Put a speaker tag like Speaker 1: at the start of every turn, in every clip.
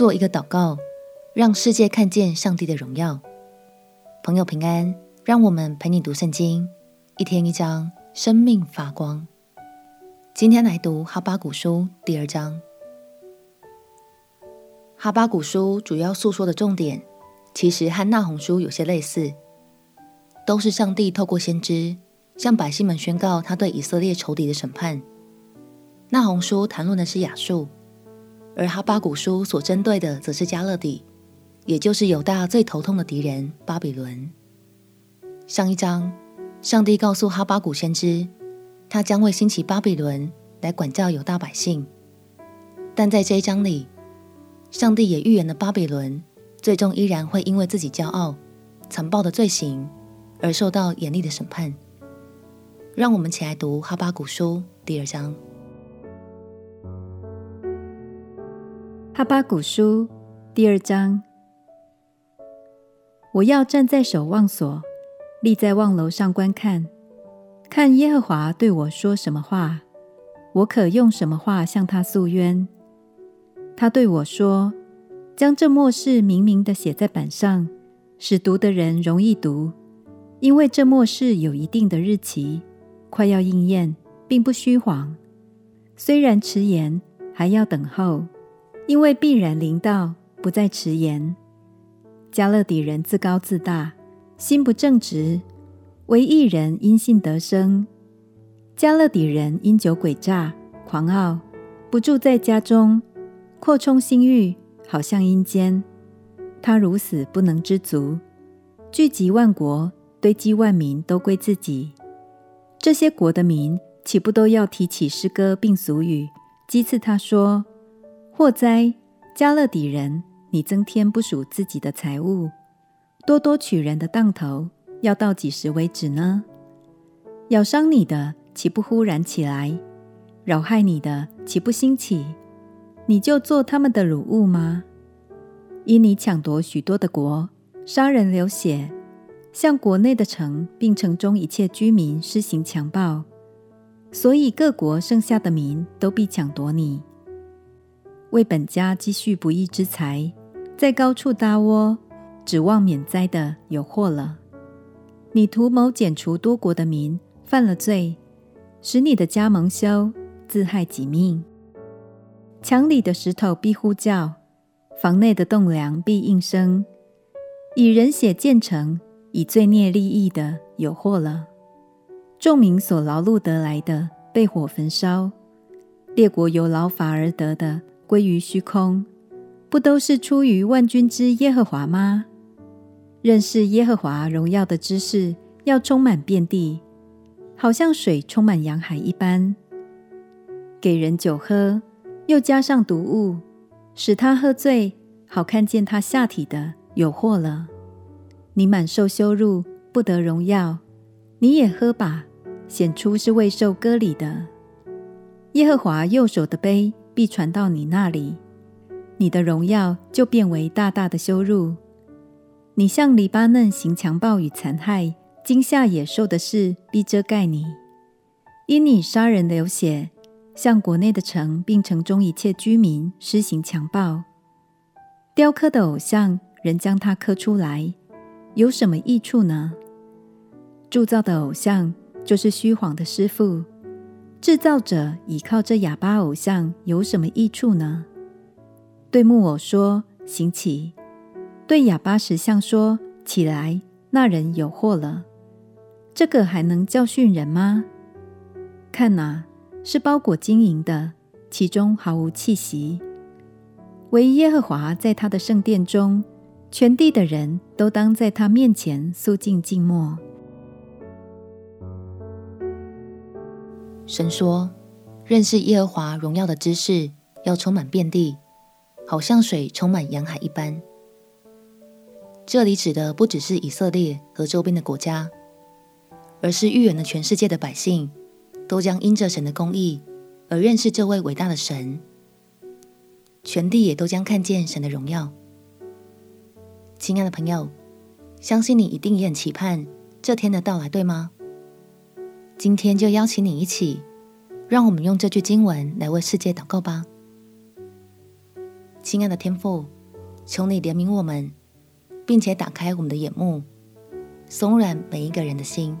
Speaker 1: 做一个祷告，让世界看见上帝的荣耀。朋友平安，让我们陪你读圣经，一天一章，生命发光。今天来读哈巴谷书第二章。哈巴谷书主要诉说的重点，其实和那鸿书有些类似，都是上帝透过先知向百姓们宣告他对以色列仇敌的审判。那鸿书谈论的是亚述。而哈巴谷书所针对的，则是迦勒底，也就是犹大最头痛的敌人巴比伦。上一章，上帝告诉哈巴谷先知，他将会兴起巴比伦来管教犹大百姓。但在这一章里，上帝也预言了巴比伦最终依然会因为自己骄傲、残暴的罪行而受到严厉的审判。让我们起来读哈巴谷书第二章。
Speaker 2: 哈巴谷书第二章：我要站在守望所，立在望楼上观看，看耶和华对我说什么话，我可用什么话向他诉冤。他对我说：“将这末世明明的写在板上，使读的人容易读，因为这末世有一定的日期，快要应验，并不虚谎。虽然迟延，还要等候。”因为必然临到，不再迟延。迦勒底人自高自大，心不正直；惟义人因信得生。迦勒底人因酒诡诈，狂傲，不住在家中，扩充心欲，好像阴间。他如死，不能知足，聚集万国，堆积万民，都归自己。这些国的民，岂不都要提起诗歌并俗语，讥刺他说？祸灾，迦勒底人！你增添不属自己的财物，多多取人的当头，要到几时为止呢？咬伤你的，岂不忽然起来？扰害你的，岂不兴起？你就做他们的掳物吗？因你抢夺许多的国，杀人流血，向国内的城并城中一切居民施行强暴，所以各国剩下的民都必抢夺你。为本家积蓄不义之财，在高处搭窝，指望免灾的有祸了。你图谋剪除多国的民，犯了罪，使你的家蒙羞，自害己命。墙里的石头必呼叫，房内的栋梁必应声。以人血建成，以罪孽利益的有祸了。众民所劳碌得来的，被火焚烧；列国由劳乏而得的，归于虚空，不都是出于万军之耶和华吗？认识耶和华荣耀的知识要充满遍地，好像水充满洋海一般。给人酒喝，又加上毒物，使他喝醉，好看见他下体的有祸了。你满受羞辱，不得荣耀，你也喝吧，显出是未受割礼的。耶和华右手的杯。必传到你那里，你的荣耀就变为大大的羞辱。你向黎巴嫩行强暴与残害、惊吓野兽的事，必遮盖你。因你杀人流血，向国内的城并城中一切居民施行强暴。雕刻的偶像，人将它刻出来，有什么益处呢？铸造的偶像，就是虚谎的师傅。制造者倚靠这哑巴偶像有什么益处呢？对木偶说：“行起。”对哑巴石像说：“起来。”那人有祸了。这个还能教训人吗？看哪，是包裹金银的，其中毫无气息。惟耶和华在他的圣殿中，全地的人都当在他面前肃静静默。
Speaker 1: 神说：“认识耶和华荣耀的知识要充满遍地，好像水充满洋海一般。”这里指的不只是以色列和周边的国家，而是预言了全世界的百姓都将因着神的公义而认识这位伟大的神，全地也都将看见神的荣耀。亲爱的朋友，相信你一定也很期盼这天的到来，对吗？今天就邀请你一起，让我们用这句经文来为世界祷告吧。亲爱的天父，求你怜悯我们，并且打开我们的眼目，松软每一个人的心，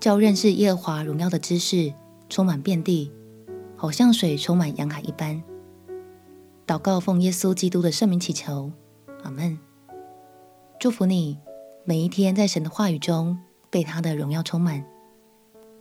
Speaker 1: 叫认识耶和华荣耀的知识充满遍地，好像水充满洋海一般。祷告奉耶稣基督的圣名祈求，阿门。祝福你每一天在神的话语中被他的荣耀充满。